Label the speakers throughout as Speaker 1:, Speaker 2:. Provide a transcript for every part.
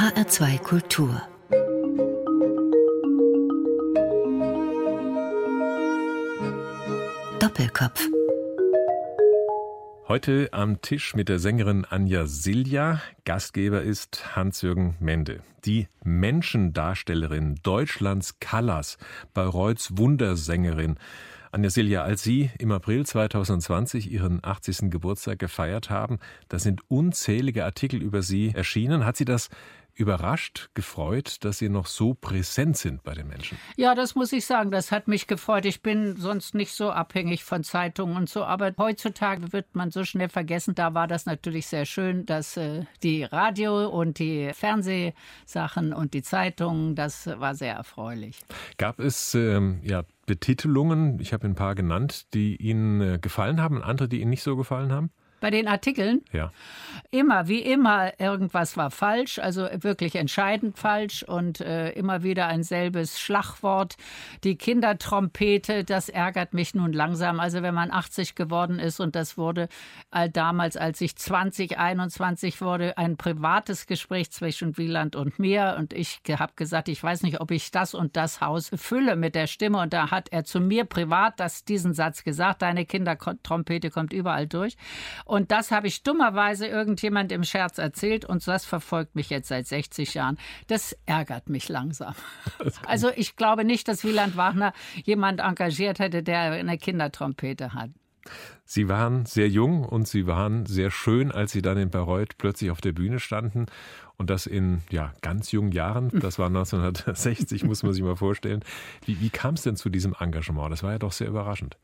Speaker 1: HR2 Kultur Doppelkopf
Speaker 2: Heute am Tisch mit der Sängerin Anja Silja. Gastgeber ist Hans-Jürgen Mende. Die Menschendarstellerin Deutschlands Callas, Bayreuths Wundersängerin. Anja Silja, als Sie im April 2020 Ihren 80. Geburtstag gefeiert haben, da sind unzählige Artikel über Sie erschienen. Hat Sie das überrascht, gefreut, dass Sie noch so präsent sind bei den Menschen?
Speaker 3: Ja, das muss ich sagen. Das hat mich gefreut. Ich bin sonst nicht so abhängig von Zeitungen und so. Aber heutzutage wird man so schnell vergessen. Da war das natürlich sehr schön, dass äh, die Radio- und die Fernsehsachen und die Zeitungen, das war sehr erfreulich.
Speaker 2: Gab es ähm, ja Betitelungen, ich habe ein paar genannt, die Ihnen äh, gefallen haben und andere, die Ihnen nicht so gefallen haben?
Speaker 3: Bei den Artikeln?
Speaker 2: Ja.
Speaker 3: Immer, wie immer, irgendwas war falsch, also wirklich entscheidend falsch und äh, immer wieder ein selbes Schlagwort. Die Kindertrompete, das ärgert mich nun langsam. Also wenn man 80 geworden ist und das wurde äh, damals, als ich 20, 21 wurde, ein privates Gespräch zwischen Wieland und mir und ich habe gesagt, ich weiß nicht, ob ich das und das Haus fülle mit der Stimme und da hat er zu mir privat das, diesen Satz gesagt, deine Kindertrompete kommt überall durch. Und das habe ich dummerweise irgendjemand im Scherz erzählt und das verfolgt mich jetzt seit 60 Jahren. Das ärgert mich langsam. Also ich glaube nicht, dass Wieland Wagner jemand engagiert hätte, der eine Kindertrompete hat.
Speaker 2: Sie waren sehr jung und Sie waren sehr schön, als Sie dann in Bayreuth plötzlich auf der Bühne standen. Und das in ja, ganz jungen Jahren. Das war 1960, muss man sich mal vorstellen. Wie, wie kam es denn zu diesem Engagement? Das war ja doch sehr überraschend.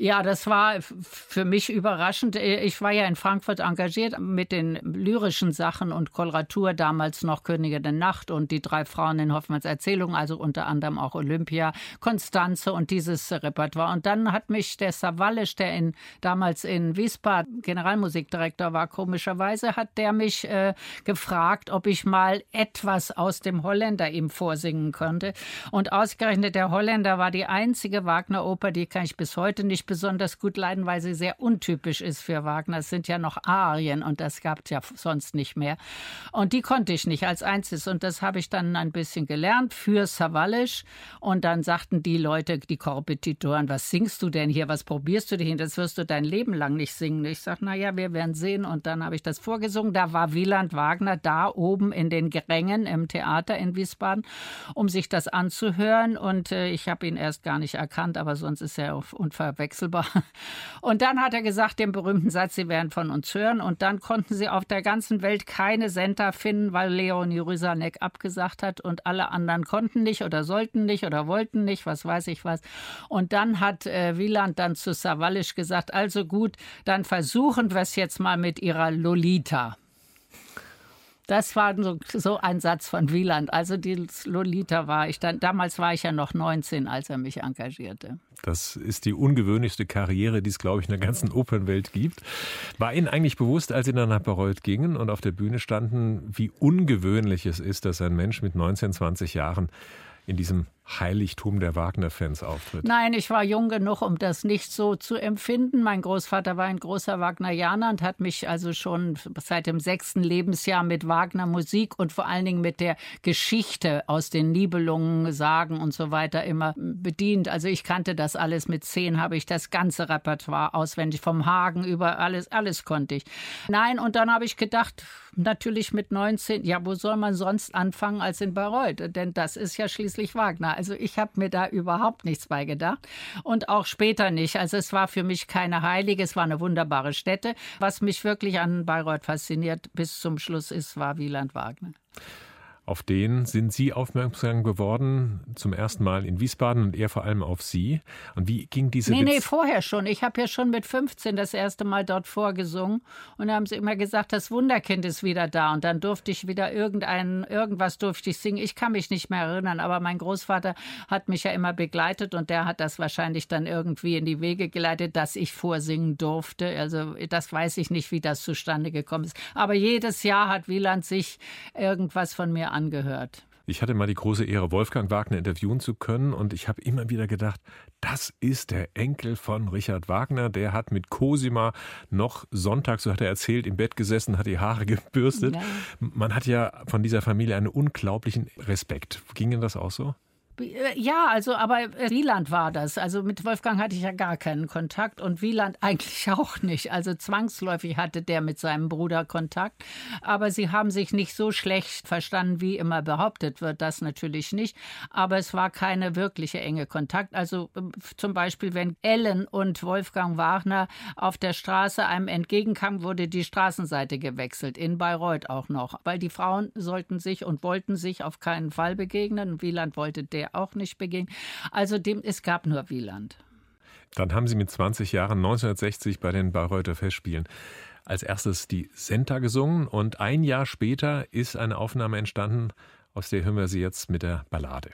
Speaker 3: Ja, das war für mich überraschend. Ich war ja in Frankfurt engagiert mit den lyrischen Sachen und Koloratur, damals noch Könige der Nacht und die drei Frauen in Hoffmanns Erzählung, also unter anderem auch Olympia, Konstanze und dieses Repertoire. Und dann hat mich der Savalisch, der in, damals in Wiesbaden Generalmusikdirektor war, komischerweise, hat der mich äh, gefragt, ob ich mal etwas aus dem Holländer ihm vorsingen könnte. Und ausgerechnet der Holländer war die einzige Wagner-Oper, die kann ich bis heute nicht besonders gut leiden, weil sie sehr untypisch ist für Wagner. Es sind ja noch Arien und das gab es ja sonst nicht mehr. Und die konnte ich nicht als einziges. Und das habe ich dann ein bisschen gelernt für Savalisch. Und dann sagten die Leute, die Korrepetitoren, was singst du denn hier? Was probierst du denn? Das wirst du dein Leben lang nicht singen. Ich sage, naja, wir werden sehen. Und dann habe ich das vorgesungen. Da war Wieland Wagner da oben in den Grängen im Theater in Wiesbaden, um sich das anzuhören. Und äh, ich habe ihn erst gar nicht erkannt, aber sonst ist er unverwechselbar unverwechselbar. Und dann hat er gesagt, den berühmten Satz, Sie werden von uns hören. Und dann konnten sie auf der ganzen Welt keine Sender finden, weil Leonie Rysanek abgesagt hat und alle anderen konnten nicht oder sollten nicht oder wollten nicht, was weiß ich was. Und dann hat äh, Wieland dann zu Savalisch gesagt, also gut, dann versuchen wir es jetzt mal mit ihrer Lolita. Das war so, so, ein Satz von Wieland. Also die Lolita war ich dann, damals war ich ja noch 19, als er mich engagierte.
Speaker 2: Das ist die ungewöhnlichste Karriere, die es, glaube ich, in der ganzen Opernwelt gibt. War Ihnen eigentlich bewusst, als Sie dann nach Bayreuth gingen und auf der Bühne standen, wie ungewöhnlich es ist, dass ein Mensch mit 19, 20 Jahren in diesem Heiligtum der Wagner-Fans auftritt.
Speaker 3: Nein, ich war jung genug, um das nicht so zu empfinden. Mein Großvater war ein großer Wagnerianer und hat mich also schon seit dem sechsten Lebensjahr mit Wagner-Musik und vor allen Dingen mit der Geschichte aus den Nibelungen, Sagen und so weiter immer bedient. Also ich kannte das alles. Mit zehn habe ich das ganze Repertoire auswendig, vom Hagen über alles, alles konnte ich. Nein, und dann habe ich gedacht, natürlich mit 19, ja, wo soll man sonst anfangen als in Bayreuth? Denn das ist ja schließlich Wagner. Also ich habe mir da überhaupt nichts bei gedacht und auch später nicht. Also es war für mich keine heilige, es war eine wunderbare Stätte. Was mich wirklich an Bayreuth fasziniert bis zum Schluss ist, war Wieland Wagner.
Speaker 2: Auf den sind Sie aufmerksam geworden, zum ersten Mal in Wiesbaden und er vor allem auf Sie. Und wie ging diese
Speaker 3: Nee, Witz nee, vorher schon. Ich habe ja schon mit 15 das erste Mal dort vorgesungen. Und da haben sie immer gesagt, das Wunderkind ist wieder da. Und dann durfte ich wieder irgendein, irgendwas durfte ich singen. Ich kann mich nicht mehr erinnern, aber mein Großvater hat mich ja immer begleitet und der hat das wahrscheinlich dann irgendwie in die Wege geleitet, dass ich vorsingen durfte. Also das weiß ich nicht, wie das zustande gekommen ist. Aber jedes Jahr hat Wieland sich irgendwas von mir angehört.
Speaker 2: Ich hatte mal die große Ehre, Wolfgang Wagner interviewen zu können und ich habe immer wieder gedacht, das ist der Enkel von Richard Wagner. Der hat mit Cosima noch Sonntag, so hat er erzählt, im Bett gesessen, hat die Haare gebürstet. Ja. Man hat ja von dieser Familie einen unglaublichen Respekt. Ging Ihnen das auch so?
Speaker 3: Ja, also, aber äh, Wieland war das. Also mit Wolfgang hatte ich ja gar keinen Kontakt und Wieland eigentlich auch nicht. Also zwangsläufig hatte der mit seinem Bruder Kontakt. Aber sie haben sich nicht so schlecht verstanden, wie immer behauptet wird. Das natürlich nicht. Aber es war keine wirkliche enge Kontakt. Also ähm, zum Beispiel, wenn Ellen und Wolfgang Wagner auf der Straße einem entgegenkamen, wurde die Straßenseite gewechselt. In Bayreuth auch noch. Weil die Frauen sollten sich und wollten sich auf keinen Fall begegnen. Wieland wollte der auch nicht beging. Also dem, es gab nur Wieland.
Speaker 2: Dann haben Sie mit 20 Jahren 1960 bei den Bayreuther Festspielen als erstes die Senta gesungen und ein Jahr später ist eine Aufnahme entstanden, aus der hören wir sie jetzt mit der Ballade.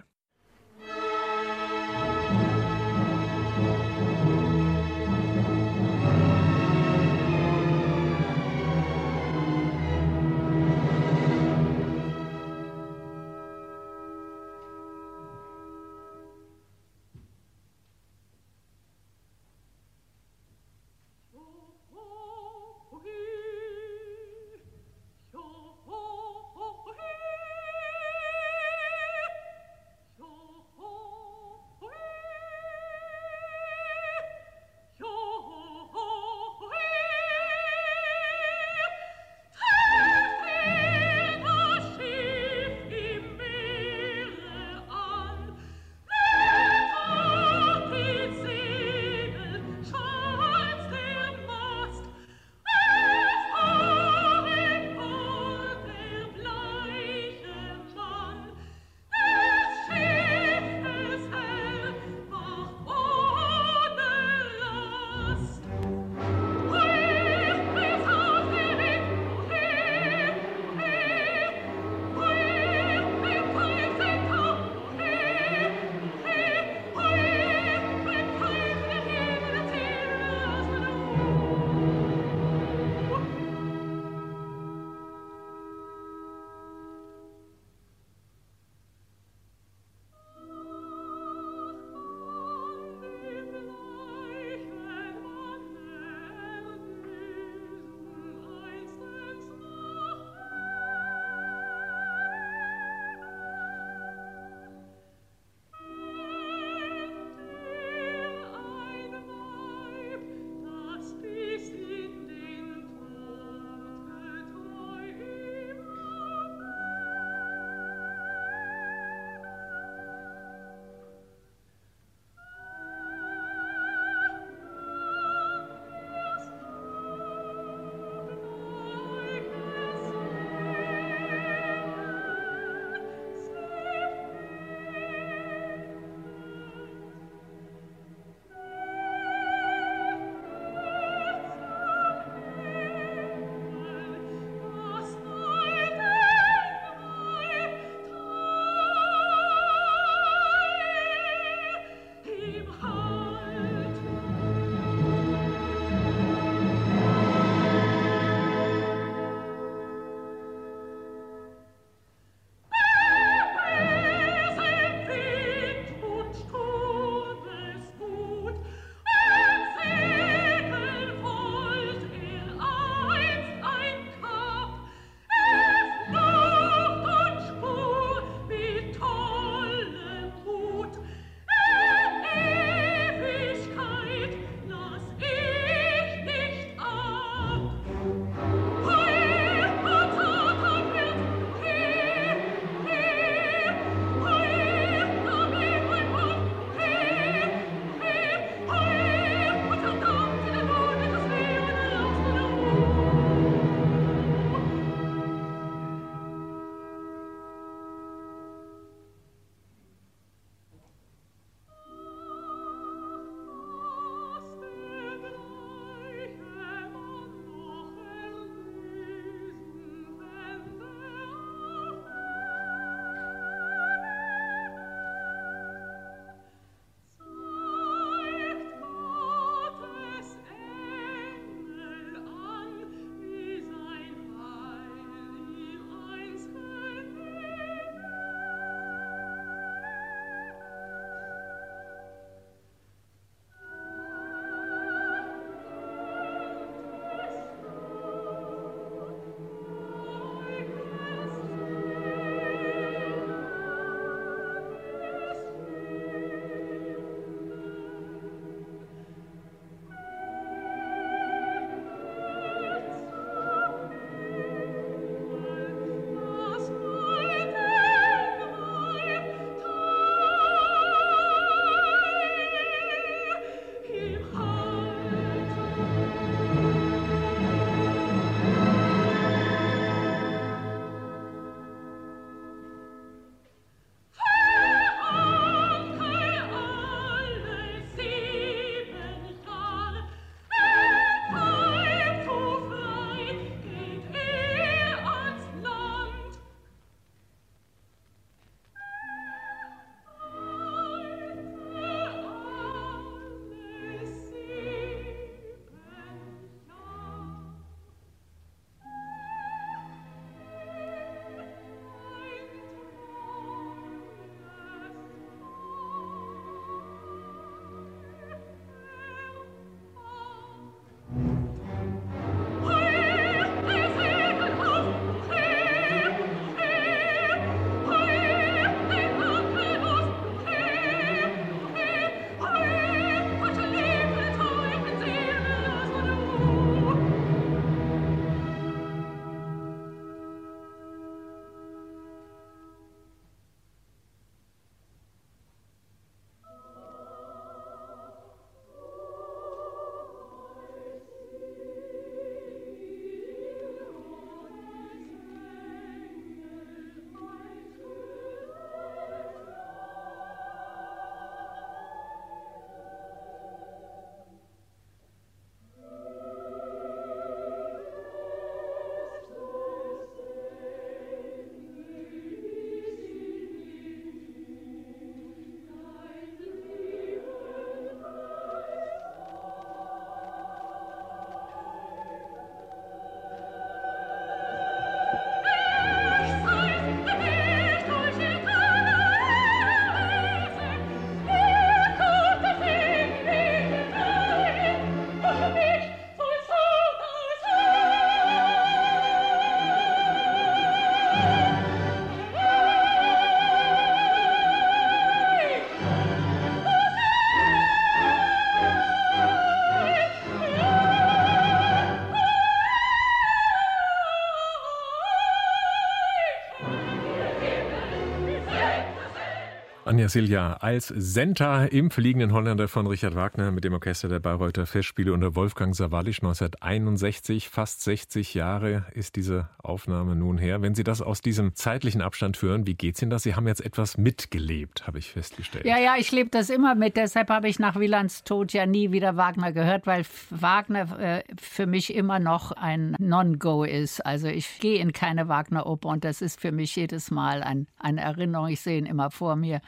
Speaker 2: Anja Silja als Senta im Fliegenden Holländer von Richard Wagner mit dem Orchester der Bayreuther Festspiele unter Wolfgang Sawallisch 1961. Fast 60 Jahre ist diese Aufnahme nun her. Wenn Sie das aus diesem zeitlichen Abstand hören, wie geht's Ihnen das? Sie haben jetzt etwas mitgelebt, habe ich festgestellt.
Speaker 3: Ja, ja, ich lebe das immer mit. Deshalb habe ich nach Wielands Tod ja nie wieder Wagner gehört, weil Wagner äh, für mich immer noch ein Non-Go ist. Also ich gehe in keine Wagner-Oper und das ist für mich jedes Mal ein, eine Erinnerung. Ich sehe ihn immer vor mir.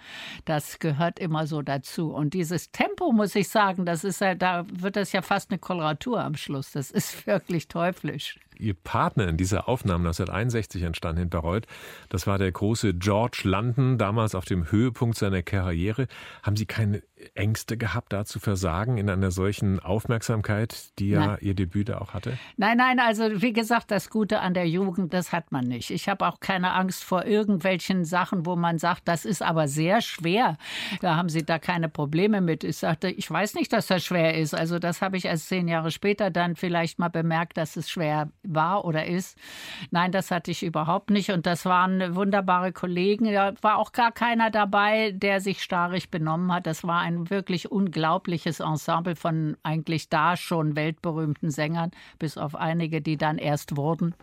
Speaker 3: Das gehört immer so dazu. Und dieses Tempo, muss ich sagen, das ist ja, da wird das ja fast eine Koloratur am Schluss. Das ist wirklich teuflisch.
Speaker 2: Ihr Partner in dieser Aufnahme 1961 entstanden in Bayreuth, das war der große George London, damals auf dem Höhepunkt seiner Karriere. Haben Sie keine Ängste gehabt, da zu versagen in einer solchen Aufmerksamkeit, die ja nein. Ihr Debüt da auch hatte?
Speaker 3: Nein, nein, also wie gesagt, das Gute an der Jugend, das hat man nicht. Ich habe auch keine Angst vor irgendwelchen Sachen, wo man sagt, das ist aber sehr schwer. Da haben Sie da keine Probleme mit. Ich sagte, ich weiß nicht, dass das schwer ist. Also das habe ich erst zehn Jahre später dann vielleicht mal bemerkt, dass es schwer war oder ist. Nein, das hatte ich überhaupt nicht. Und das waren wunderbare Kollegen. Da war auch gar keiner dabei, der sich starrig benommen hat. Das war ein wirklich unglaubliches Ensemble von eigentlich da schon weltberühmten Sängern, bis auf einige, die dann erst wurden,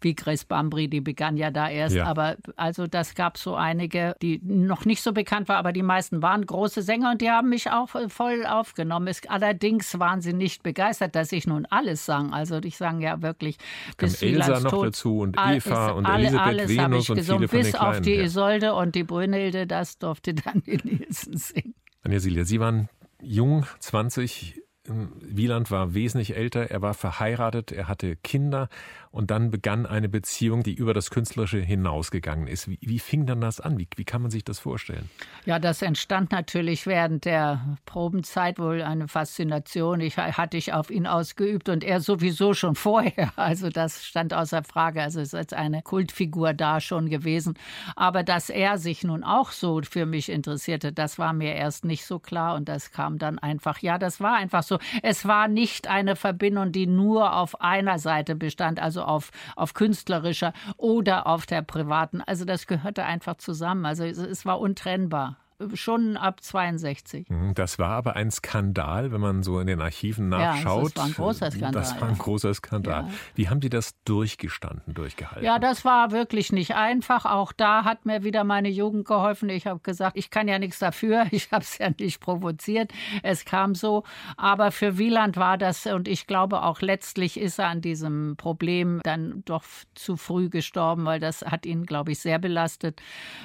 Speaker 3: wie Grace Bambry, die begann ja da erst. Ja. Aber also das gab so einige, die noch nicht so bekannt waren, aber die meisten waren große Sänger und die haben mich auch voll aufgenommen. Es, allerdings waren sie nicht begeistert, dass ich nun alles sang. Also ich sang ja wirklich
Speaker 2: bis Elsa noch Tod, dazu und Eva und alle, Elisabeth Venus und viele
Speaker 3: bis
Speaker 2: von den
Speaker 3: auf die Isolde und die Brünnhilde, das durfte dann die Nielsen singen.
Speaker 2: Anja Silja, Sie waren jung, 20, Wieland war wesentlich älter, er war verheiratet, er hatte Kinder und dann begann eine Beziehung, die über das Künstlerische hinausgegangen ist. Wie, wie fing dann das an? Wie, wie, kann man sich das vorstellen?
Speaker 3: Ja, das entstand natürlich während der Probenzeit wohl eine Faszination. Ich hatte ich auf ihn ausgeübt und er sowieso schon vorher. Also das stand außer Frage. Also es ist eine Kultfigur da schon gewesen. Aber dass er sich nun auch so für mich interessierte, das war mir erst nicht so klar und das kam dann einfach. Ja, das war einfach so. Es war nicht eine Verbindung, die nur auf einer Seite bestand. Also auf, auf künstlerischer oder auf der privaten. Also das gehörte einfach zusammen. Also es war untrennbar schon ab 62.
Speaker 2: Mhm, das war aber ein Skandal, wenn man so in den Archiven nachschaut.
Speaker 3: Ja, das war ein großer Skandal.
Speaker 2: Das war ein großer Skandal. Ja. Wie haben Sie das durchgestanden, durchgehalten?
Speaker 3: Ja, das war wirklich nicht einfach. Auch da hat mir wieder meine Jugend geholfen. Ich habe gesagt, ich kann ja nichts dafür. Ich habe es ja nicht provoziert. Es kam so. Aber für Wieland war das, und ich glaube auch letztlich ist er an diesem Problem dann doch zu früh gestorben, weil das hat ihn, glaube ich, sehr belastet.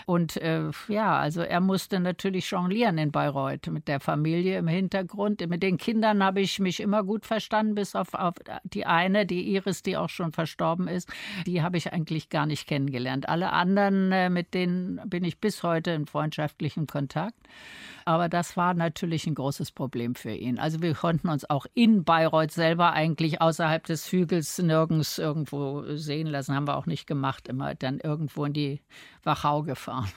Speaker 3: Und äh, ja, also er musste natürlich jonglieren in Bayreuth mit der Familie im Hintergrund. Mit den Kindern habe ich mich immer gut verstanden, bis auf, auf die eine, die Iris, die auch schon verstorben ist. Die habe ich eigentlich gar nicht kennengelernt. Alle anderen, äh, mit denen bin ich bis heute in freundschaftlichem Kontakt. Aber das war natürlich ein großes Problem für ihn. Also wir konnten uns auch in Bayreuth selber eigentlich außerhalb des Hügels nirgends irgendwo sehen lassen. Haben wir auch nicht gemacht. Immer dann irgendwo in die Wachau gefahren.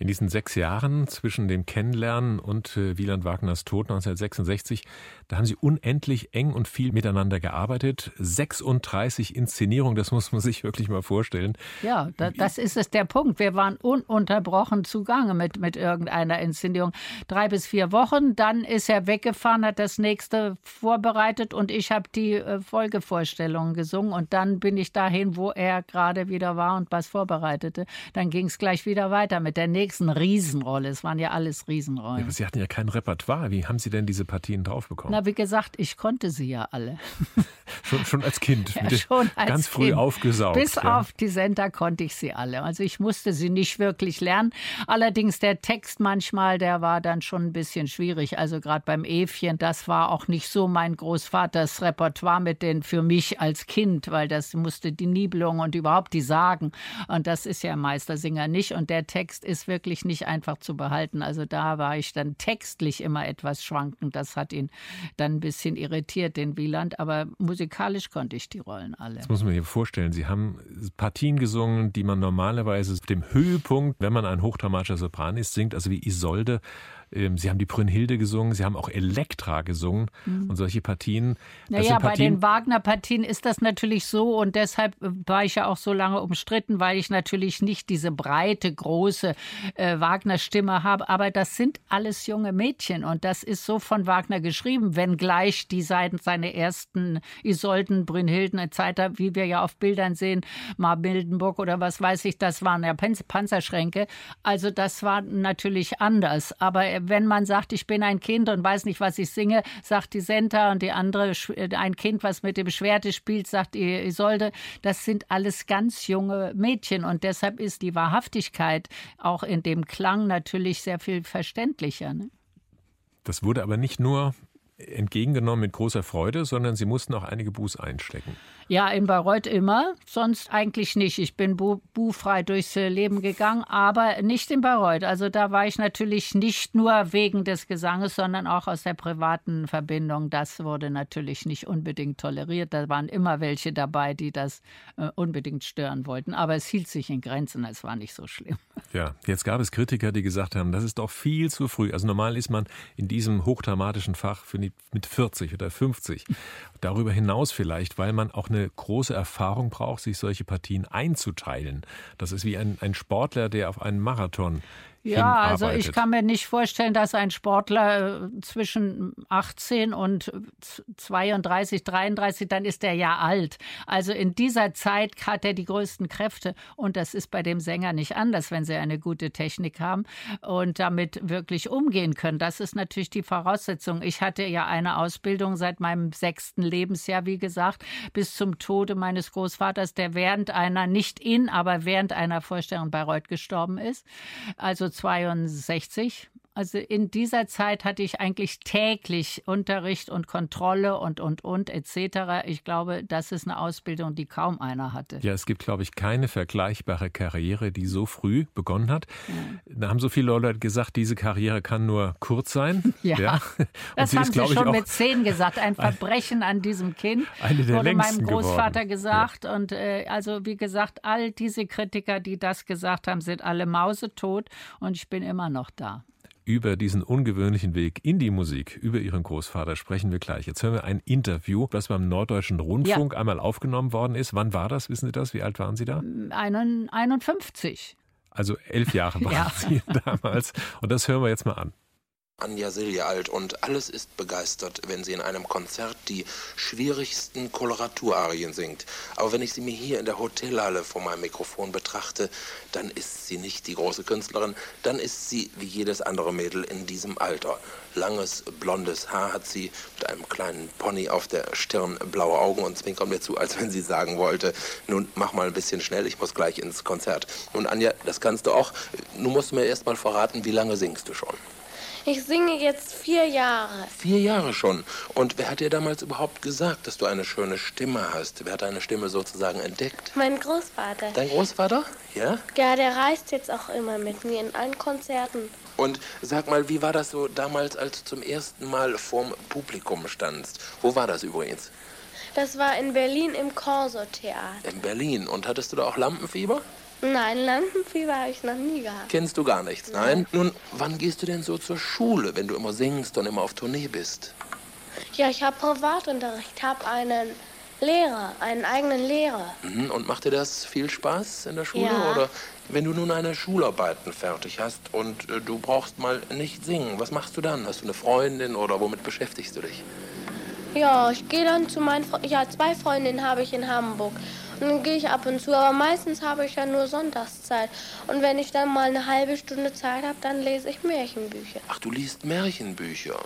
Speaker 2: In diesen sechs Jahren zwischen dem Kennenlernen und äh, Wieland Wagners Tod 1966, da haben Sie unendlich eng und viel miteinander gearbeitet. 36 Inszenierungen, das muss man sich wirklich mal vorstellen.
Speaker 3: Ja, da, das ist es der Punkt. Wir waren ununterbrochen zugange mit, mit irgendeiner Inszenierung. Drei bis vier Wochen, dann ist er weggefahren, hat das nächste vorbereitet und ich habe die äh, Folgevorstellungen gesungen und dann bin ich dahin, wo er gerade wieder war und was vorbereitete. Dann ging es gleich wieder weiter mit der nächsten Riesenrolle. Es waren ja alles Riesenrollen. Ja,
Speaker 2: aber Sie hatten ja kein Repertoire. Wie haben Sie denn diese Partien draufbekommen?
Speaker 3: Na, wie gesagt, ich konnte sie ja alle.
Speaker 2: schon, schon als Kind. Ja, schon als ganz früh kind. aufgesaugt.
Speaker 3: Bis
Speaker 2: ja.
Speaker 3: auf die Sender konnte ich sie alle. Also ich musste sie nicht wirklich lernen. Allerdings der Text manchmal, der war dann schon ein bisschen schwierig. Also gerade beim Äfchen, das war auch nicht so mein Großvaters Repertoire mit den für mich als Kind, weil das musste die Nibelung und überhaupt die Sagen. Und das ist ja Meistersinger nicht. Und der Text ist wirklich nicht einfach zu behalten. Also da war ich dann textlich immer etwas schwankend. Das hat ihn dann ein bisschen irritiert, den Wieland. Aber musikalisch konnte ich die Rollen alle.
Speaker 2: Das muss man sich vorstellen. Sie haben Partien gesungen, die man normalerweise auf dem Höhepunkt, wenn man ein hochdramatischer Sopran ist, singt, also wie Isolde Sie haben die Brünnhilde gesungen, Sie haben auch Elektra gesungen mhm. und solche Partien.
Speaker 3: Naja, bei den Wagner-Partien ist das natürlich so und deshalb war ich ja auch so lange umstritten, weil ich natürlich nicht diese breite, große äh, Wagner-Stimme habe. Aber das sind alles junge Mädchen und das ist so von Wagner geschrieben, wenngleich die seit seine ersten Isolden, Brünnhilden etc., wie wir ja auf Bildern sehen, Mar Mildenburg oder was weiß ich, das waren ja Panzerschränke. Also das war natürlich anders. Aber wenn man sagt, ich bin ein Kind und weiß nicht, was ich singe, sagt die Senta und die andere, ein Kind, was mit dem Schwerte spielt, sagt Isolde, das sind alles ganz junge Mädchen und deshalb ist die Wahrhaftigkeit auch in dem Klang natürlich sehr viel verständlicher. Ne?
Speaker 2: Das wurde aber nicht nur entgegengenommen mit großer Freude, sondern Sie mussten auch einige Buß einstecken.
Speaker 3: Ja, in Bayreuth immer, sonst eigentlich nicht. Ich bin bu buchfrei durchs Leben gegangen, aber nicht in Bayreuth. Also da war ich natürlich nicht nur wegen des Gesanges, sondern auch aus der privaten Verbindung. Das wurde natürlich nicht unbedingt toleriert. Da waren immer welche dabei, die das äh, unbedingt stören wollten. Aber es hielt sich in Grenzen, es war nicht so schlimm.
Speaker 2: Ja, jetzt gab es Kritiker, die gesagt haben, das ist doch viel zu früh. Also normal ist man in diesem hochdramatischen Fach mit 40 oder 50. Darüber hinaus vielleicht, weil man auch eine große Erfahrung braucht, sich solche Partien einzuteilen. Das ist wie ein, ein Sportler, der auf einen Marathon
Speaker 3: ja, also ich kann mir nicht vorstellen, dass ein Sportler äh, zwischen 18 und 32, 33, dann ist er ja alt. Also in dieser Zeit hat er die größten Kräfte und das ist bei dem Sänger nicht anders, wenn sie eine gute Technik haben und damit wirklich umgehen können. Das ist natürlich die Voraussetzung. Ich hatte ja eine Ausbildung seit meinem sechsten Lebensjahr, wie gesagt, bis zum Tode meines Großvaters, der während einer, nicht in, aber während einer Vorstellung bei Bayreuth gestorben ist. Also 62 also in dieser Zeit hatte ich eigentlich täglich Unterricht und Kontrolle und, und, und etc. Ich glaube, das ist eine Ausbildung, die kaum einer hatte.
Speaker 2: Ja, es gibt, glaube ich, keine vergleichbare Karriere, die so früh begonnen hat. Ja. Da haben so viele Leute gesagt, diese Karriere kann nur kurz sein.
Speaker 3: ja, ja. das haben ist, sie schon mit zehn gesagt. Ein Verbrechen an diesem Kind eine der wurde meinem Großvater geworden. gesagt. Ja. Und äh, also, wie gesagt, all diese Kritiker, die das gesagt haben, sind alle mausetot. Und ich bin immer noch da.
Speaker 2: Über diesen ungewöhnlichen Weg in die Musik, über Ihren Großvater sprechen wir gleich. Jetzt hören wir ein Interview, das beim Norddeutschen Rundfunk ja. einmal aufgenommen worden ist. Wann war das? Wissen Sie das? Wie alt waren Sie da?
Speaker 3: 51.
Speaker 2: Also elf Jahre waren ja. Sie damals. Und das hören wir jetzt mal an.
Speaker 4: Anja Silja alt und alles ist begeistert, wenn sie in einem Konzert die schwierigsten Koloraturarien singt. Aber wenn ich sie mir hier in der Hotelhalle vor meinem Mikrofon betrachte, dann ist sie nicht die große Künstlerin, dann ist sie wie jedes andere Mädel in diesem Alter. Langes, blondes Haar hat sie, mit einem kleinen Pony auf der Stirn, blaue Augen und zwinkert mir zu, als wenn sie sagen wollte, nun mach mal ein bisschen schnell, ich muss gleich ins Konzert. Und Anja, das kannst du auch. Nun musst du mir erst mal verraten, wie lange singst du schon?
Speaker 5: Ich singe jetzt vier Jahre.
Speaker 4: Vier Jahre schon. Und wer hat dir damals überhaupt gesagt, dass du eine schöne Stimme hast? Wer hat deine Stimme sozusagen entdeckt?
Speaker 5: Mein Großvater.
Speaker 4: Dein Großvater? Ja?
Speaker 5: Ja, der reist jetzt auch immer mit mir in allen Konzerten.
Speaker 4: Und sag mal, wie war das so damals, als du zum ersten Mal vorm Publikum standst? Wo war das übrigens?
Speaker 5: Das war in Berlin im Corso-Theater.
Speaker 4: In Berlin. Und hattest du da auch Lampenfieber?
Speaker 5: Nein, Lampenfieber habe ich noch nie gehabt.
Speaker 4: Kennst du gar nichts, nein? Nun, wann gehst du denn so zur Schule, wenn du immer singst und immer auf Tournee bist?
Speaker 5: Ja, ich habe Privatunterricht, Ich habe einen Lehrer, einen eigenen Lehrer.
Speaker 4: Mhm, und macht dir das viel Spaß in der Schule?
Speaker 5: Ja.
Speaker 4: Oder wenn du nun eine Schularbeiten fertig hast und äh, du brauchst mal nicht singen, was machst du dann? Hast du eine Freundin oder womit beschäftigst du dich?
Speaker 5: Ja, ich gehe dann zu meinen Freunden. Ja, zwei Freundinnen habe ich in Hamburg. Dann gehe ich ab und zu, aber meistens habe ich ja nur Sonntagszeit. Und wenn ich dann mal eine halbe Stunde Zeit habe, dann lese ich Märchenbücher.
Speaker 4: Ach, du liest Märchenbücher.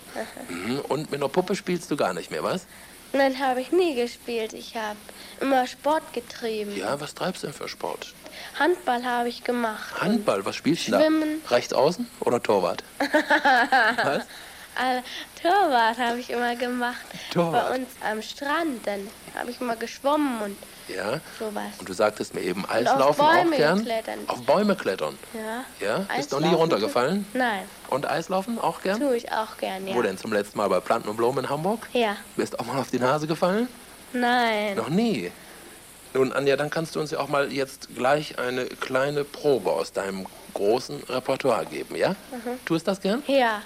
Speaker 4: mhm. Und mit einer Puppe spielst du gar nicht mehr, was?
Speaker 5: Nein, habe ich nie gespielt. Ich habe immer Sport getrieben.
Speaker 4: Ja, was treibst du denn für Sport?
Speaker 5: Handball habe ich gemacht.
Speaker 4: Handball, was spielst
Speaker 5: du da?
Speaker 4: Schwimmen. Rechts außen oder Torwart?
Speaker 5: was? Also, Torwart habe ich immer gemacht. Torwart. Bei uns am Strand. Dann habe ich immer geschwommen und
Speaker 4: ja.
Speaker 5: sowas.
Speaker 4: Und du sagtest mir eben, Eislaufen auch gern?
Speaker 5: Klettern.
Speaker 4: Auf Bäume klettern?
Speaker 5: Ja.
Speaker 4: Ja? Bist du noch nie runtergefallen?
Speaker 5: Nein.
Speaker 4: Und Eislaufen auch gern?
Speaker 5: Tue ich auch gern, ja.
Speaker 4: Wo denn zum letzten Mal? Bei Planten und Blumen in Hamburg?
Speaker 5: Ja.
Speaker 4: Bist du auch mal auf die Nase gefallen?
Speaker 5: Nein.
Speaker 4: Noch nie? Nun, Anja, dann kannst du uns ja auch mal jetzt gleich eine kleine Probe aus deinem großen Repertoire geben, ja? Mhm. Tust das gern?
Speaker 5: Ja.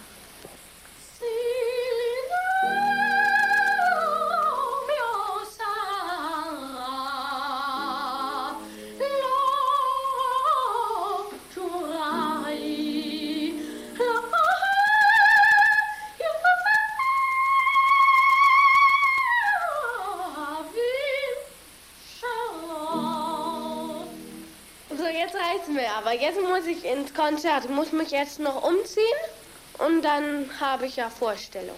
Speaker 5: Ich ins Konzert. Ich muss mich jetzt noch umziehen und dann habe ich ja Vorstellung.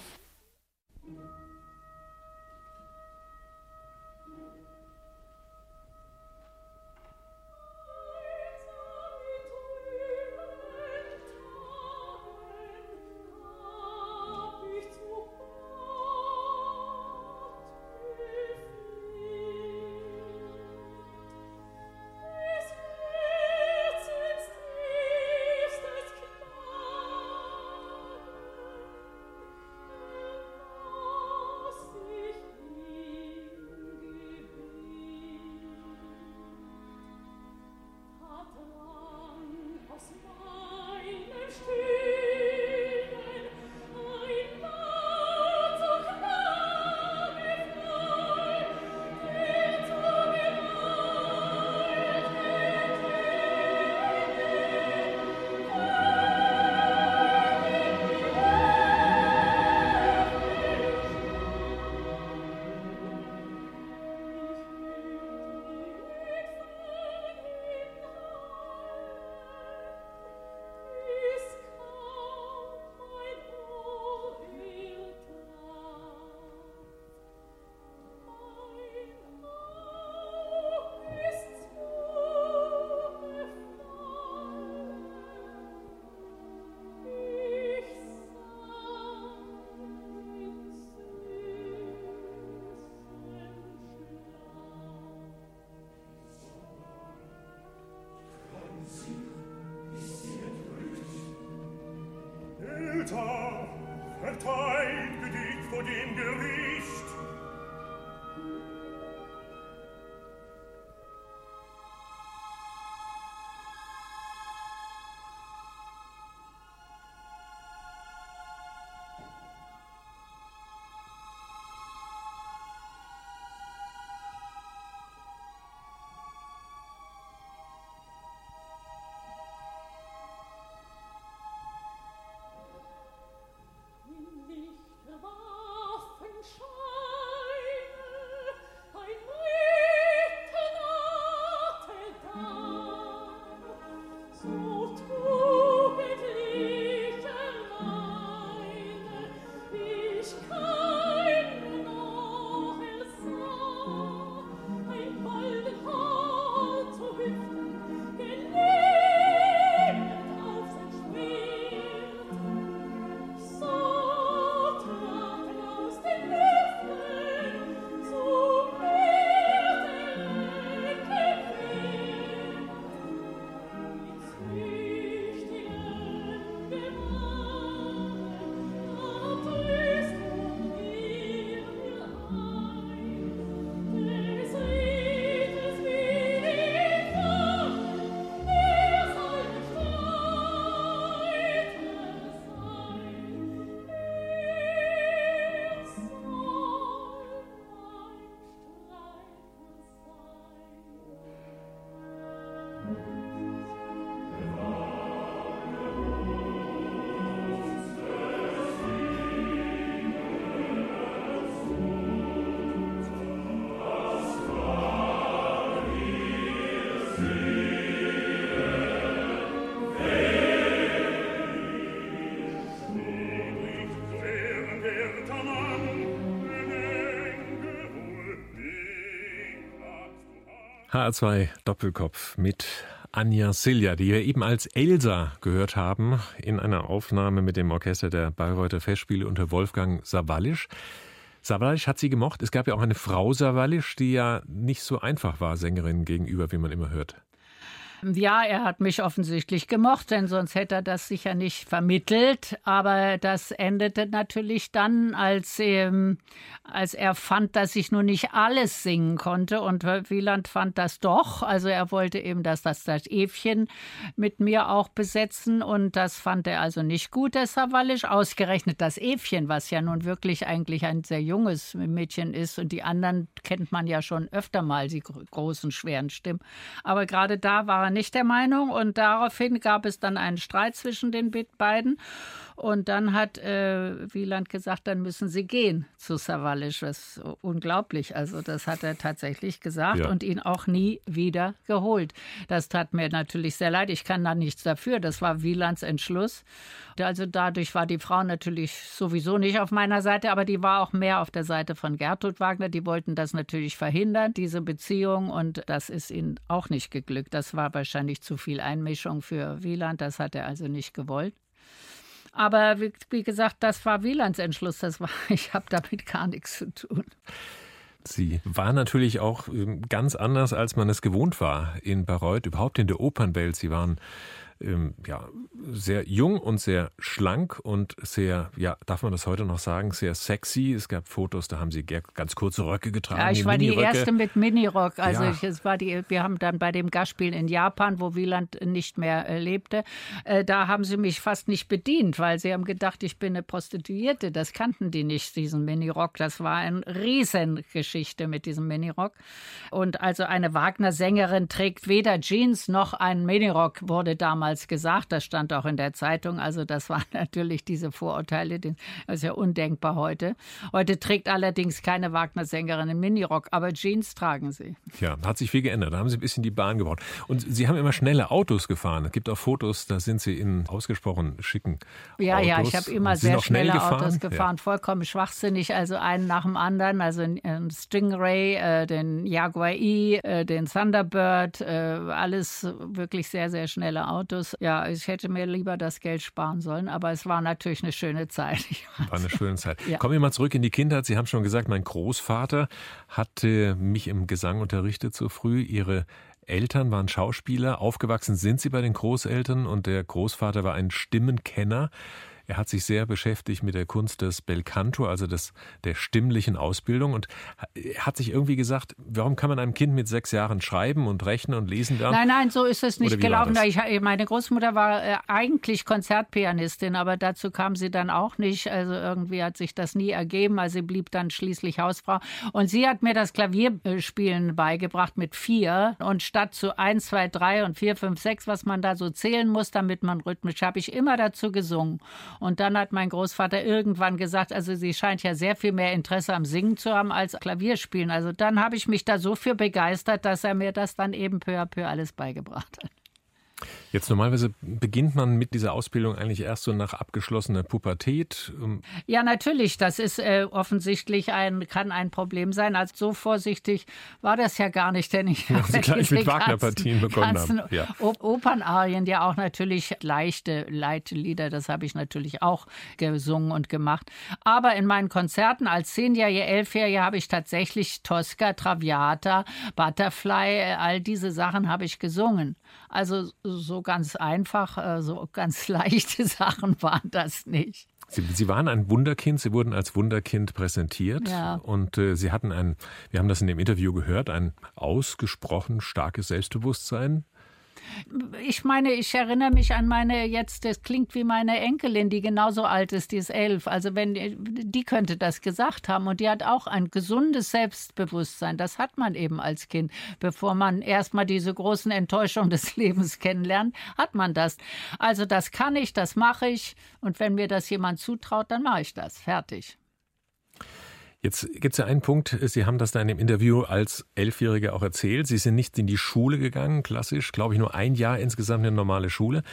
Speaker 2: HR2 Doppelkopf mit Anja Silja, die wir eben als Elsa gehört haben, in einer Aufnahme mit dem Orchester der Bayreuther Festspiele unter Wolfgang Sawallisch. Sawallisch hat sie gemocht. Es gab ja auch eine Frau Sawallisch, die ja nicht so einfach war, Sängerin gegenüber, wie man immer hört.
Speaker 3: Ja, er hat mich offensichtlich gemocht, denn sonst hätte er das sicher nicht vermittelt. Aber das endete natürlich dann, als, ähm, als er fand, dass ich nur nicht alles singen konnte. Und Wieland fand das doch. Also er wollte eben, dass das, das Evchen mit mir auch besetzen. Und das fand er also nicht gut, der Sawalisch. Ausgerechnet das Evchen, was ja nun wirklich eigentlich ein sehr junges Mädchen ist. Und die anderen kennt man ja schon öfter mal, die großen, schweren Stimmen. Aber gerade da war nicht der Meinung und daraufhin gab es dann einen Streit zwischen den beiden. Und dann hat äh, Wieland gesagt, dann müssen sie gehen zu Savalisch. Das ist unglaublich. Also das hat er tatsächlich gesagt ja. und ihn auch nie wieder geholt. Das tat mir natürlich sehr leid. Ich kann da nichts dafür. Das war Wielands Entschluss. Also dadurch war die Frau natürlich sowieso nicht auf meiner Seite, aber die war auch mehr auf der Seite von Gertrud Wagner. Die wollten das natürlich verhindern, diese Beziehung. Und das ist ihnen auch nicht geglückt. Das war wahrscheinlich zu viel Einmischung für Wieland. Das hat er also nicht gewollt. Aber wie, wie gesagt, das war Wielands Entschluss. Das war, ich habe damit gar nichts zu tun.
Speaker 2: Sie war natürlich auch ähm, ganz anders, als man es gewohnt war in Bayreuth, überhaupt in der Opernwelt. Sie waren ähm, ja, sehr jung und sehr schlank und sehr, ja, darf man das heute noch sagen, sehr sexy. Es gab Fotos, da haben sie ganz kurze Röcke getragen.
Speaker 3: Ja, ich war die erste mit Minirock. Also ja. ich, es war die, wir haben dann bei dem Gastspiel in Japan, wo Wieland nicht mehr äh, lebte, äh, da haben sie mich fast nicht bedient, weil sie haben gedacht, ich bin eine Prostituierte. Das kannten die nicht, diesen Minirock. Das war eine Riesengeschichte mit diesem Minirock. Und also eine Wagner-Sängerin trägt weder Jeans noch einen Minirock, wurde damals damals gesagt. Das stand auch in der Zeitung. Also das waren natürlich diese Vorurteile. Das ist ja undenkbar heute. Heute trägt allerdings keine Wagner-Sängerin einen Minirock, aber Jeans tragen sie.
Speaker 2: Ja, hat sich viel geändert. Da haben sie ein bisschen die Bahn gebaut. Und sie haben immer schnelle Autos gefahren. Es gibt auch Fotos, da sind sie in ausgesprochen schicken
Speaker 3: ja,
Speaker 2: Autos.
Speaker 3: Ja, ich habe immer sehr schnelle gefahren? Autos gefahren. Ja. Vollkommen schwachsinnig. Also einen nach dem anderen. Also den Stingray, äh, den Jaguar E, äh, den Thunderbird. Äh, alles wirklich sehr, sehr schnelle Autos. Autos. Ja, ich hätte mir lieber das Geld sparen sollen, aber es war natürlich eine schöne Zeit.
Speaker 2: War eine schöne Zeit. Ja. Kommen wir mal zurück in die Kindheit. Sie haben schon gesagt, mein Großvater hatte mich im Gesang unterrichtet so früh. Ihre Eltern waren Schauspieler, aufgewachsen sind sie bei den Großeltern und der Großvater war ein Stimmenkenner. Er hat sich sehr beschäftigt mit der Kunst des Belcanto, also des, der stimmlichen Ausbildung und hat sich irgendwie gesagt, warum kann man einem Kind mit sechs Jahren schreiben und rechnen und lesen lernen?
Speaker 3: Nein, nein, so ist es nicht gelaufen. Ich, meine Großmutter war äh, eigentlich Konzertpianistin, aber dazu kam sie dann auch nicht. Also irgendwie hat sich das nie ergeben. Also sie blieb dann schließlich Hausfrau. Und sie hat mir das Klavierspielen beigebracht mit vier. Und statt zu eins, zwei, drei und vier, fünf, sechs, was man da so zählen muss, damit man rhythmisch, habe ich immer dazu gesungen. Und dann hat mein Großvater irgendwann gesagt, also sie scheint ja sehr viel mehr Interesse am Singen zu haben als Klavierspielen. Also dann habe ich mich da so für begeistert, dass er mir das dann eben peu à peu alles beigebracht hat.
Speaker 2: Jetzt normalerweise beginnt man mit dieser Ausbildung eigentlich erst so nach abgeschlossener Pubertät.
Speaker 3: Ähm, ja, natürlich. Das ist äh, offensichtlich ein, kann ein Problem sein. Also so vorsichtig war das ja gar nicht, denn ich
Speaker 2: ja, Sie gleich mit Wagner-Partien begonnen haben. Ja.
Speaker 3: Opernarien, ja auch natürlich leichte Leitlieder, das habe ich natürlich auch gesungen und gemacht. Aber in meinen Konzerten als Zehnjährige, Elfjährige habe ich tatsächlich Tosca, Traviata, Butterfly, äh, all diese Sachen habe ich gesungen. Also so ganz einfach, äh, so ganz leichte Sachen waren das nicht.
Speaker 2: Sie, Sie, waren ein Wunderkind, Sie wurden als Wunderkind präsentiert ja. und äh, Sie hatten ein, wir haben das in dem Interview gehört, ein ausgesprochen starkes Selbstbewusstsein.
Speaker 3: Ich meine, ich erinnere mich an meine jetzt, das klingt wie meine Enkelin, die genauso alt ist, die ist elf. Also wenn die könnte das gesagt haben und die hat auch ein gesundes Selbstbewusstsein. Das hat man eben als Kind, bevor man erstmal diese großen Enttäuschungen des Lebens kennenlernt, hat man das. Also das kann ich, das mache ich und wenn mir das jemand zutraut, dann mache ich das. Fertig.
Speaker 2: Jetzt gibt es ja einen Punkt, Sie haben das da in dem Interview als Elfjährige auch erzählt. Sie sind nicht in die Schule gegangen, klassisch, glaube ich, nur ein Jahr insgesamt eine normale Schule.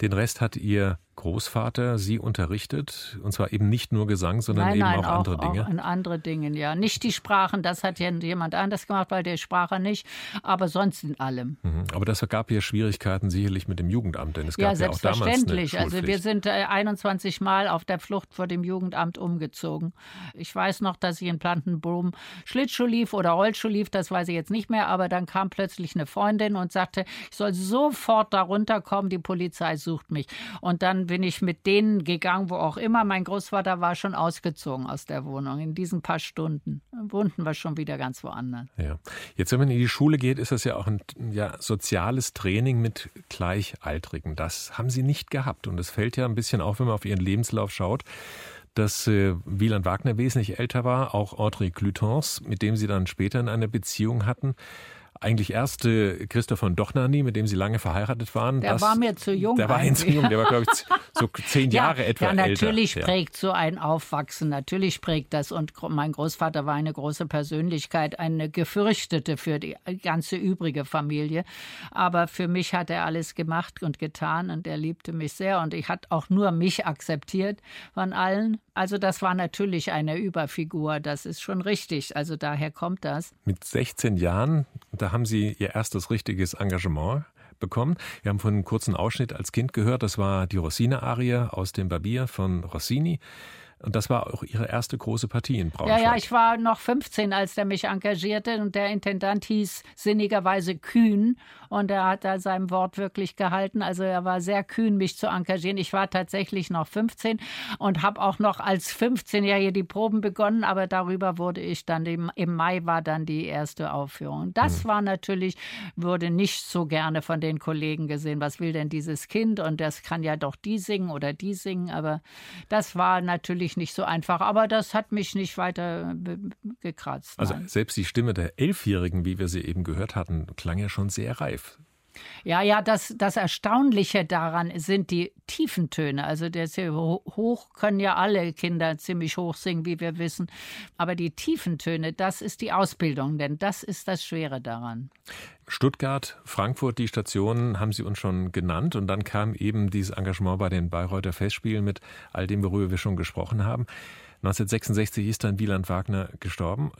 Speaker 2: Den Rest hat Ihr Großvater Sie unterrichtet? Und zwar eben nicht nur Gesang, sondern
Speaker 3: nein,
Speaker 2: eben
Speaker 3: nein,
Speaker 2: auch, andere Dinge?
Speaker 3: Auch in andere Dinge, ja. Nicht die Sprachen, das hat ja jemand anders gemacht, weil der Sprache nicht, aber sonst in allem.
Speaker 2: Mhm. Aber das gab ja Schwierigkeiten sicherlich mit dem Jugendamt, denn es gab ja, auch damals eine
Speaker 3: Also wir sind 21 äh, Mal auf der Flucht vor dem Jugendamt umgezogen. Ich weiß noch, dass ich in Plantenboom Schlittschuh lief oder Rollschuh lief, das weiß ich jetzt nicht mehr, aber dann kam plötzlich eine Freundin und sagte, ich soll sofort da runterkommen, die Polizei sucht mich. Und dann bin ich mit denen gegangen, wo auch immer. Mein Großvater war schon ausgezogen aus der Wohnung in diesen paar Stunden. Wohnten wir schon wieder ganz woanders.
Speaker 2: Ja. Jetzt, wenn man in die Schule geht, ist das ja auch ein ja, soziales Training mit Gleichaltrigen. Das haben Sie nicht gehabt. Und es fällt ja ein bisschen auf, wenn man auf Ihren Lebenslauf schaut dass äh, Wieland Wagner wesentlich älter war, auch Audrey Clutons, mit dem sie dann später in einer Beziehung hatten. Eigentlich erste Christoph von Dochnani, mit dem Sie lange verheiratet waren.
Speaker 3: Der das, war mir zu jung.
Speaker 2: Der war Ihnen zu jung, der war, glaube ich, so zehn Jahre
Speaker 3: ja,
Speaker 2: etwa
Speaker 3: Ja, natürlich
Speaker 2: älter.
Speaker 3: prägt so ein Aufwachsen, natürlich prägt das. Und mein Großvater war eine große Persönlichkeit, eine gefürchtete für die ganze übrige Familie. Aber für mich hat er alles gemacht und getan und er liebte mich sehr. Und ich hat auch nur mich akzeptiert von allen. Also das war natürlich eine Überfigur, das ist schon richtig. Also daher kommt das.
Speaker 2: Mit 16 Jahren, da haben Sie Ihr erstes richtiges Engagement bekommen. Wir haben von einem kurzen Ausschnitt als Kind gehört, das war die Rossine-Arie aus dem Barbier von Rossini. Und das war auch Ihre erste große Partie in Braunschweig.
Speaker 3: Ja, ja, ich war noch 15, als der mich engagierte und der Intendant hieß sinnigerweise Kühn und er hat da seinem Wort wirklich gehalten. Also er war sehr kühn, mich zu engagieren. Ich war tatsächlich noch 15 und habe auch noch als 15-Jährige die Proben begonnen, aber darüber wurde ich dann, im, im Mai war dann die erste Aufführung. Das hm. war natürlich, wurde nicht so gerne von den Kollegen gesehen. Was will denn dieses Kind? Und das kann ja doch die singen oder die singen, aber das war natürlich natürlich nicht so einfach, aber das hat mich nicht weiter gekratzt.
Speaker 2: Also selbst die Stimme der Elfjährigen, wie wir sie eben gehört hatten, klang ja schon sehr reif.
Speaker 3: Ja, ja, das, das Erstaunliche daran sind die tiefen Töne. Also der hoch können ja alle Kinder ziemlich hoch singen, wie wir wissen. Aber die tiefen Töne, das ist die Ausbildung, denn das ist das Schwere daran.
Speaker 2: Stuttgart, Frankfurt, die Stationen haben Sie uns schon genannt. Und dann kam eben dieses Engagement bei den Bayreuther Festspielen mit all dem, worüber wir schon gesprochen haben. 1966 ist dann Wieland Wagner gestorben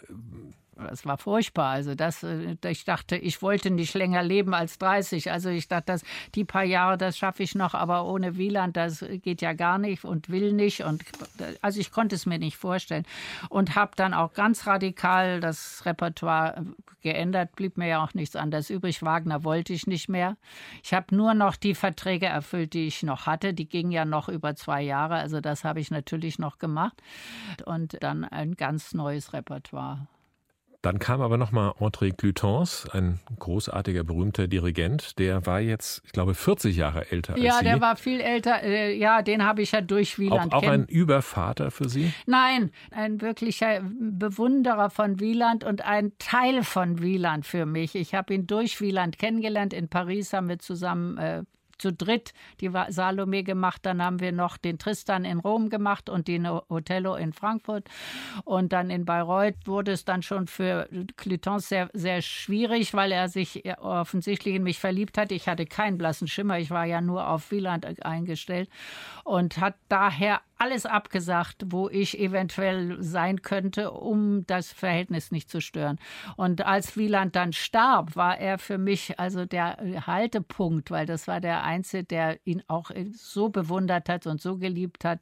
Speaker 3: es war furchtbar. Also das, äh, ich dachte, ich wollte nicht länger leben als 30. Also ich dachte, das, die paar Jahre, das schaffe ich noch, aber ohne Wieland, das geht ja gar nicht und will nicht. Und also ich konnte es mir nicht vorstellen und habe dann auch ganz radikal das Repertoire geändert. Blieb mir ja auch nichts anderes übrig. Wagner wollte ich nicht mehr. Ich habe nur noch die Verträge erfüllt, die ich noch hatte. Die gingen ja noch über zwei Jahre. Also das habe ich natürlich noch gemacht und dann ein ganz neues Repertoire.
Speaker 2: Dann kam aber nochmal André Clutons, ein großartiger, berühmter Dirigent. Der war jetzt, ich glaube, 40 Jahre älter
Speaker 3: ja,
Speaker 2: als Sie.
Speaker 3: Ja, der war viel älter. Äh, ja, den habe ich ja durch Wieland.
Speaker 2: Auch, auch ein Übervater für Sie?
Speaker 3: Nein, ein wirklicher Bewunderer von Wieland und ein Teil von Wieland für mich. Ich habe ihn durch Wieland kennengelernt. In Paris haben wir zusammen äh, zu dritt die Salome gemacht. Dann haben wir noch den Tristan in Rom gemacht und den Othello in Frankfurt. Und dann in Bayreuth wurde es dann schon für Clytons sehr, sehr schwierig, weil er sich offensichtlich in mich verliebt hat. Ich hatte keinen blassen Schimmer. Ich war ja nur auf Wieland eingestellt und hat daher alles abgesagt, wo ich eventuell sein könnte, um das Verhältnis nicht zu stören. Und als Wieland dann starb, war er für mich also der Haltepunkt, weil das war der Einzige, der ihn auch so bewundert hat und so geliebt hat.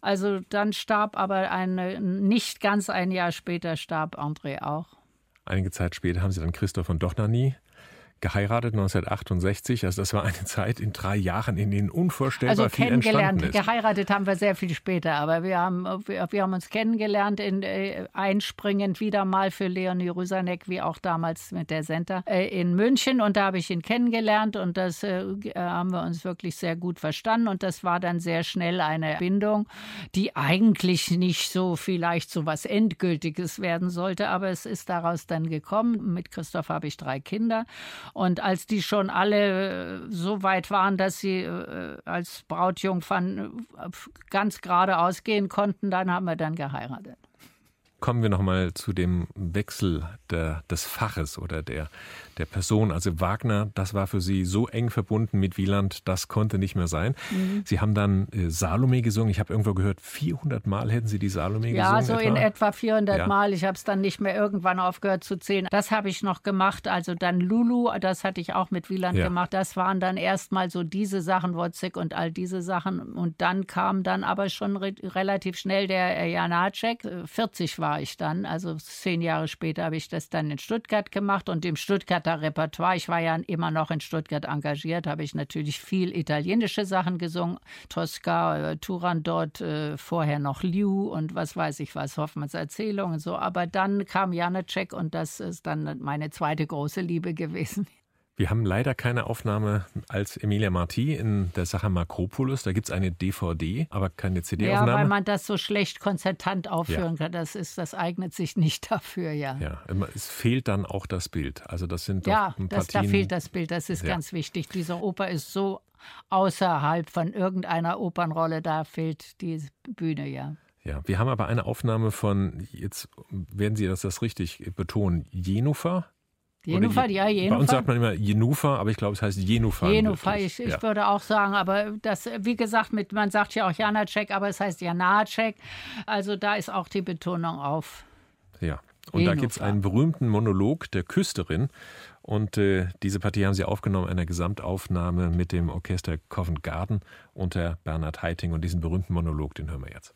Speaker 3: Also dann starb aber eine, nicht ganz ein Jahr später starb André auch.
Speaker 2: Einige Zeit später haben sie dann Christoph von Dochnani geheiratet 1968. Also das war eine Zeit in drei Jahren, in denen unvorstellbar
Speaker 3: also
Speaker 2: viel entstanden ist.
Speaker 3: Geheiratet haben wir sehr viel später, aber wir haben, wir, wir haben uns kennengelernt, in, äh, einspringend wieder mal für Leonie Rüsanek, wie auch damals mit der Center äh, in München. Und da habe ich ihn kennengelernt und das äh, haben wir uns wirklich sehr gut verstanden. Und das war dann sehr schnell eine Bindung, die eigentlich nicht so vielleicht so was Endgültiges werden sollte, aber es ist daraus dann gekommen. Mit Christoph habe ich drei Kinder und als die schon alle äh, so weit waren, dass sie äh, als Brautjungfern äh, ganz gerade ausgehen konnten, dann haben wir dann geheiratet.
Speaker 2: Kommen wir nochmal zu dem Wechsel der, des Faches oder der, der Person. Also Wagner, das war für Sie so eng verbunden mit Wieland, das konnte nicht mehr sein. Mhm. Sie haben dann äh, Salome gesungen. Ich habe irgendwo gehört, 400 Mal hätten Sie die Salome
Speaker 3: ja,
Speaker 2: gesungen.
Speaker 3: Ja, so etwa? in etwa 400 ja. Mal. Ich habe es dann nicht mehr irgendwann aufgehört zu zählen. Das habe ich noch gemacht. Also dann Lulu, das hatte ich auch mit Wieland ja. gemacht. Das waren dann erstmal so diese Sachen, Wozzeck und all diese Sachen. Und dann kam dann aber schon re relativ schnell der Janacek. 40 war ich dann. Also zehn Jahre später habe ich das dann in Stuttgart gemacht. Und im Stuttgart Stuttgarter Repertoire. Ich war ja immer noch in Stuttgart engagiert, habe ich natürlich viel italienische Sachen gesungen. Tosca, äh, Turandot, äh, vorher noch Liu und was weiß ich was, Hoffmanns Erzählungen so. Aber dann kam Janacek und das ist dann meine zweite große Liebe gewesen.
Speaker 5: Wir haben leider keine Aufnahme als Emilia Marti in der Sache Makropolis. Da gibt es eine DVD, aber keine CD-Aufnahme.
Speaker 3: Ja, weil man das so schlecht konzertant aufführen ja. kann. Das, ist, das eignet sich nicht dafür, ja.
Speaker 5: Ja, es fehlt dann auch das Bild. Also das sind doch
Speaker 3: ja,
Speaker 5: das,
Speaker 3: da fehlt das Bild. Das ist ja. ganz wichtig. Diese Oper ist so außerhalb von irgendeiner Opernrolle. Da fehlt die Bühne, ja.
Speaker 5: Ja, wir haben aber eine Aufnahme von, jetzt werden Sie das, das richtig betonen, Jenufer.
Speaker 3: Jenufer, ja, Jenufer.
Speaker 5: Bei uns sagt man immer Jenufer, aber ich glaube, es heißt Jenufer.
Speaker 3: Jenufer, ich, ich ja. würde auch sagen, aber das, wie gesagt, mit, man sagt ja auch Janacek, aber es heißt Janacek. Also da ist auch die Betonung auf.
Speaker 5: Ja, und Jenufer. da gibt es einen berühmten Monolog der Küsterin. Und äh, diese Partie haben sie aufgenommen in einer Gesamtaufnahme mit dem Orchester Covent Garden unter Bernhard Heiting. Und diesen berühmten Monolog, den hören wir jetzt.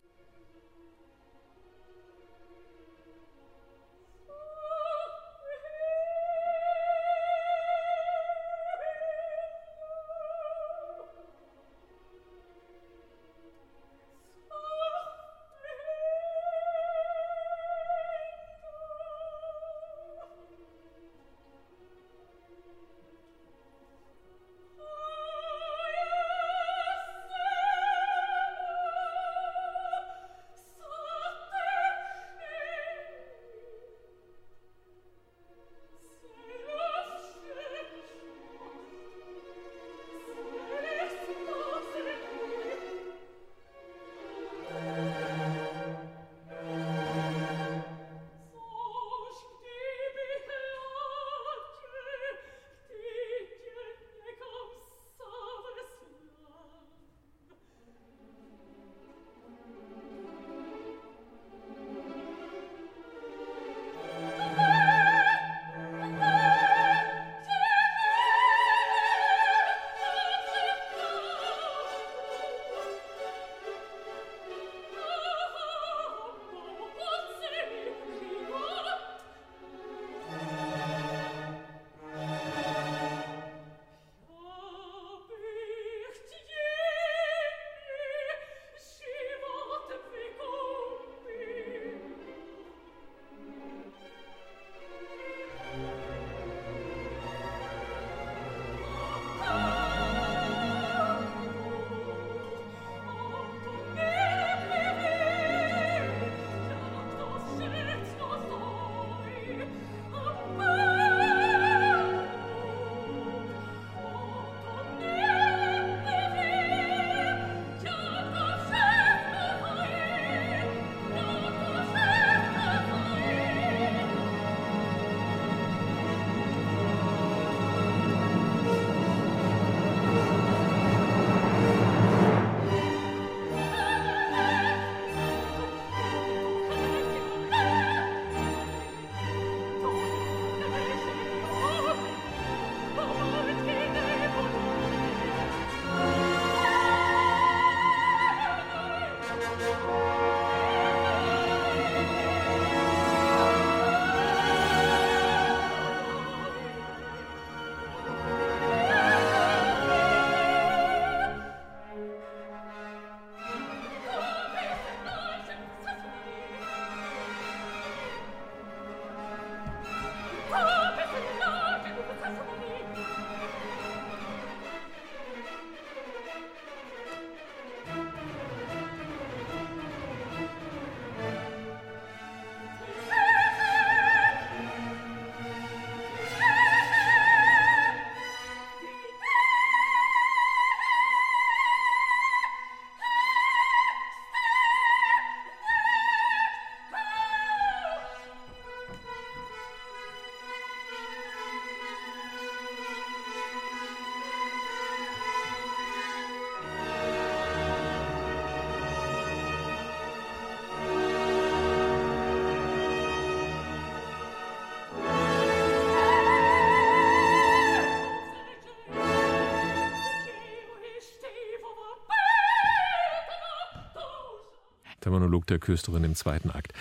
Speaker 5: Der Monolog der Küsterin im zweiten Akt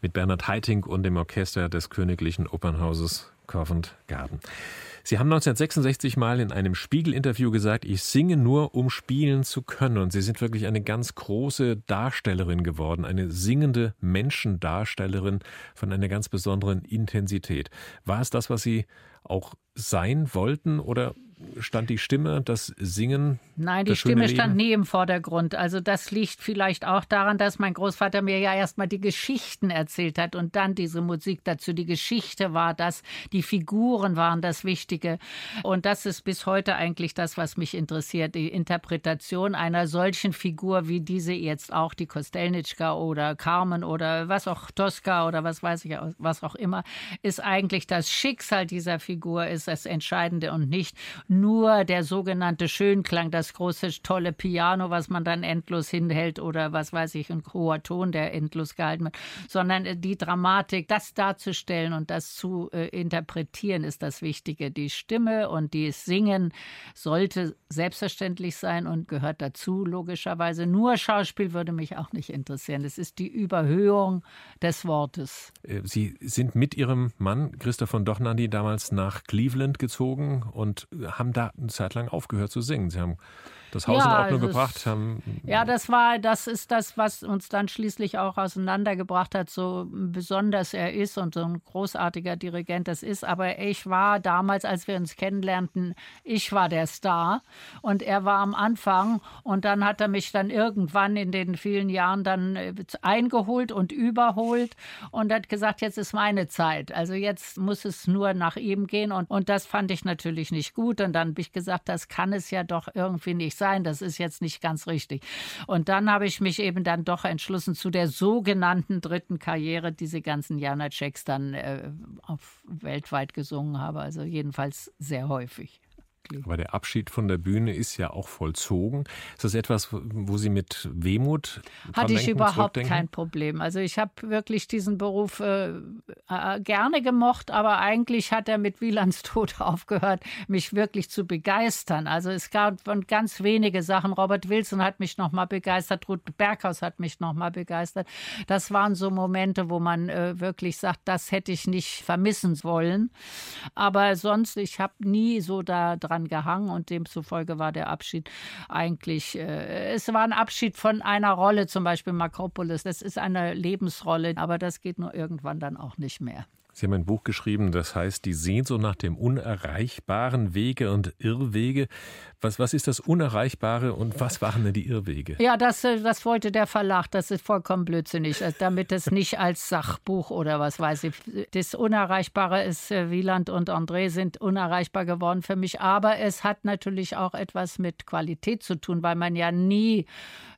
Speaker 5: mit Bernhard Heiting und dem Orchester des Königlichen Opernhauses Covent Garden. Sie haben 1966 mal in einem Spiegel-Interview gesagt, ich singe nur, um spielen zu können. Und Sie sind wirklich eine ganz große Darstellerin geworden, eine singende Menschendarstellerin von einer ganz besonderen Intensität. War es das, was Sie
Speaker 2: auch sein wollten oder stand die Stimme, das Singen?
Speaker 3: Nein, die Stimme stand nie im Vordergrund. Also das liegt vielleicht auch daran, dass mein Großvater mir ja erstmal die Geschichten erzählt hat und dann diese Musik dazu. Die Geschichte war das, die Figuren waren das Wichtige. Und das ist bis heute eigentlich das, was mich interessiert. Die Interpretation einer solchen Figur wie diese jetzt auch, die Kostelnitschka oder Carmen oder was auch Tosca oder was weiß ich, was auch immer, ist eigentlich das Schicksal dieser Figur, ist das Entscheidende und nicht nur der sogenannte Schönklang, das große, tolle Piano, was man dann endlos hinhält oder was weiß ich, ein hoher Ton, der endlos gehalten wird, sondern äh, die Dramatik, das darzustellen und das zu äh, interpretieren, ist das Wichtige. Die Stimme und die Singen sollte selbstverständlich sein und gehört dazu, logischerweise. Nur Schauspiel würde mich auch nicht interessieren. Es ist die Überhöhung des Wortes.
Speaker 2: Äh, Sie sind mit Ihrem Mann Christoph von Dochnandi damals nach Cleveland gezogen und haben da eine Zeit lang aufgehört zu singen. Sie haben das Haus ja, in Ordnung gebracht haben.
Speaker 3: Ja, das war, das ist das, was uns dann schließlich auch auseinandergebracht hat, so besonders er ist und so ein großartiger Dirigent das ist. Aber ich war damals, als wir uns kennenlernten, ich war der Star und er war am Anfang und dann hat er mich dann irgendwann in den vielen Jahren dann äh, eingeholt und überholt und hat gesagt, jetzt ist meine Zeit. Also jetzt muss es nur nach ihm gehen und, und das fand ich natürlich nicht gut und dann habe ich gesagt, das kann es ja doch irgendwie nicht sein sein, das ist jetzt nicht ganz richtig. Und dann habe ich mich eben dann doch entschlossen zu der sogenannten dritten Karriere, diese ganzen Janaceks dann äh, auf weltweit gesungen habe, also jedenfalls sehr häufig.
Speaker 2: Aber der Abschied von der Bühne ist ja auch vollzogen. Ist das etwas, wo Sie mit Wehmut
Speaker 3: hatte ich überhaupt kein Problem. Also ich habe wirklich diesen Beruf äh, äh, gerne gemocht, aber eigentlich hat er mit Wielands Tod aufgehört, mich wirklich zu begeistern. Also es gab ganz wenige Sachen. Robert Wilson hat mich noch mal begeistert, Ruth Berghaus hat mich noch mal begeistert. Das waren so Momente, wo man äh, wirklich sagt, das hätte ich nicht vermissen wollen. Aber sonst, ich habe nie so da dran dran gehangen und demzufolge war der Abschied eigentlich, äh, es war ein Abschied von einer Rolle, zum Beispiel Makropolis. Das ist eine Lebensrolle, aber das geht nur irgendwann dann auch nicht mehr.
Speaker 2: Sie haben ein Buch geschrieben, das heißt Die Sehnsucht nach dem Unerreichbaren Wege und Irrwege. Was, was ist das Unerreichbare und was waren denn die Irrwege?
Speaker 3: Ja, das, äh, das wollte der Verlag. Das ist vollkommen blödsinnig, äh, damit es nicht als Sachbuch oder was weiß ich. Das Unerreichbare ist, äh, Wieland und André sind unerreichbar geworden für mich. Aber es hat natürlich auch etwas mit Qualität zu tun, weil man ja nie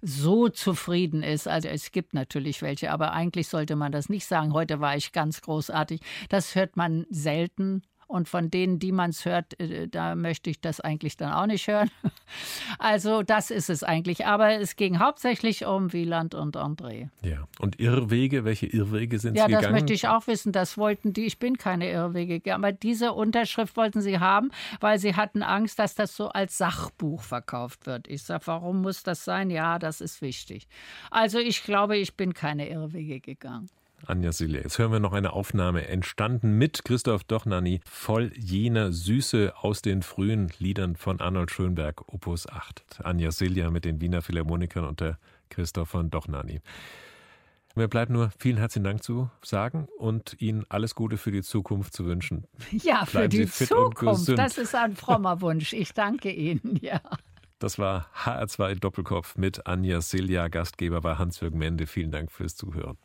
Speaker 3: so zufrieden ist. Also es gibt natürlich welche, aber eigentlich sollte man das nicht sagen. Heute war ich ganz großartig. Das hört man selten. Und von denen, die man es hört, äh, da möchte ich das eigentlich dann auch nicht hören. Also das ist es eigentlich. Aber es ging hauptsächlich um Wieland und André.
Speaker 2: Ja. Und Irrwege, welche Irrwege sind
Speaker 3: ja,
Speaker 2: Sie
Speaker 3: gegangen?
Speaker 2: Ja,
Speaker 3: das möchte ich auch wissen. Das wollten die. Ich bin keine Irrwege. Aber diese Unterschrift wollten sie haben, weil sie hatten Angst, dass das so als Sachbuch verkauft wird. Ich sage, warum muss das sein? Ja, das ist wichtig. Also ich glaube, ich bin keine Irrwege gegangen.
Speaker 2: Anja Sille. Jetzt hören wir noch eine Aufnahme, entstanden mit Christoph Dochnani, voll jener Süße aus den frühen Liedern von Arnold Schönberg, Opus 8. Anja Silja mit den Wiener Philharmonikern und der Christoph von Dochnani. Mir bleibt nur vielen herzlichen Dank zu sagen und Ihnen alles Gute für die Zukunft zu wünschen.
Speaker 3: Ja, für Bleiben die Zukunft. Das ist ein frommer Wunsch. Ich danke Ihnen. Ja.
Speaker 2: Das war HR2 Doppelkopf mit Anja Silja. Gastgeber war Hans-Jürgen Mende. Vielen Dank fürs Zuhören.